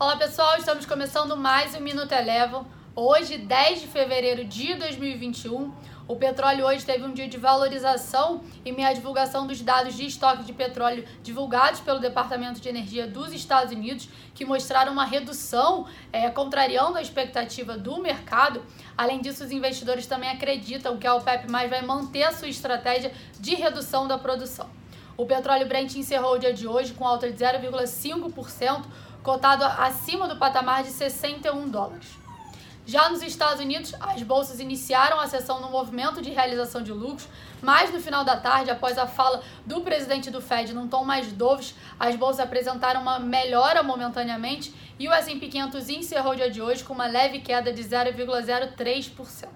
Olá pessoal, estamos começando mais um Minuto Elevam. Hoje, 10 de fevereiro de 2021, o petróleo hoje teve um dia de valorização e minha divulgação dos dados de estoque de petróleo divulgados pelo Departamento de Energia dos Estados Unidos, que mostraram uma redução, é, contrariando a expectativa do mercado. Além disso, os investidores também acreditam que a OPEP mais vai manter a sua estratégia de redução da produção. O petróleo Brent encerrou o dia de hoje com alta de 0,5%, cotado acima do patamar de 61 dólares. Já nos Estados Unidos, as bolsas iniciaram a sessão no movimento de realização de lucros, mas no final da tarde, após a fala do presidente do Fed num tom mais doves, as bolsas apresentaram uma melhora momentaneamente e o S&P 500 encerrou o dia de hoje com uma leve queda de 0,03%.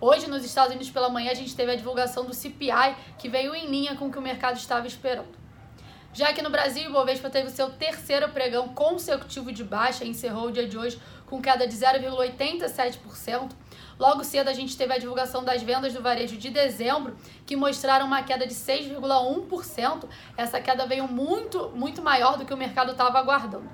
Hoje, nos Estados Unidos, pela manhã, a gente teve a divulgação do CPI, que veio em linha com o que o mercado estava esperando. Já que no Brasil, o Bovespa teve o seu terceiro pregão consecutivo de baixa e encerrou o dia de hoje com queda de 0,87%. Logo cedo, a gente teve a divulgação das vendas do varejo de dezembro, que mostraram uma queda de 6,1%. Essa queda veio muito, muito maior do que o mercado estava aguardando.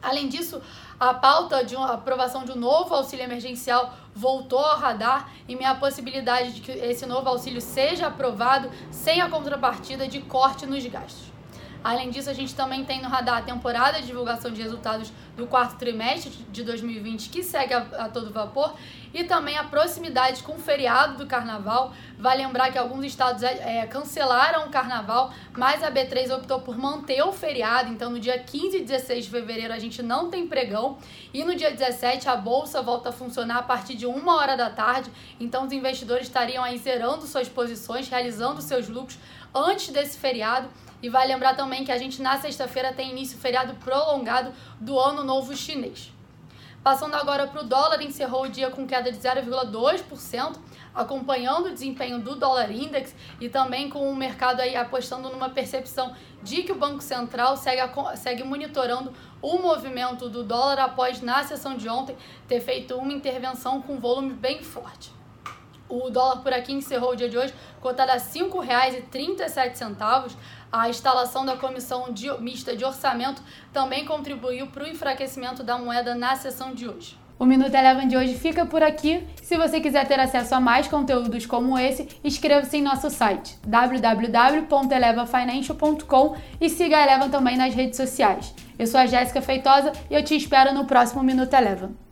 Além disso, a pauta de uma aprovação de um novo auxílio emergencial voltou ao radar e minha possibilidade de que esse novo auxílio seja aprovado sem a contrapartida de corte nos gastos. Além disso, a gente também tem no radar a temporada de divulgação de resultados do quarto trimestre de 2020, que segue a, a, todo vapor, e também a proximidade com o feriado do carnaval. Vale lembrar que alguns estados é, cancelaram o carnaval, mas a B3 optou por manter o feriado. Então, no dia 15 e 16 de fevereiro, a gente não tem pregão, e no dia 17, a bolsa volta a funcionar a partir de uma hora da tarde. Então, os investidores estariam aí zerando suas posições, realizando seus lucros antes desse feriado. E vai lembrar também que a gente na sexta-feira tem início feriado prolongado do Ano Novo Chinês. Passando agora para o dólar, encerrou o dia com queda de 0,2%, acompanhando o desempenho do dólar index e também com o mercado aí apostando numa percepção de que o Banco Central segue, segue monitorando o movimento do dólar após, na sessão de ontem, ter feito uma intervenção com volume bem forte. O dólar por aqui encerrou o dia de hoje cotado a R$ 5,37. A instalação da comissão de, mista de orçamento também contribuiu para o enfraquecimento da moeda na sessão de hoje. O Minuto Eleven de hoje fica por aqui. Se você quiser ter acesso a mais conteúdos como esse, inscreva-se em nosso site www.elevafinancial.com e siga a Eleven também nas redes sociais. Eu sou a Jéssica Feitosa e eu te espero no próximo Minuto Eleven.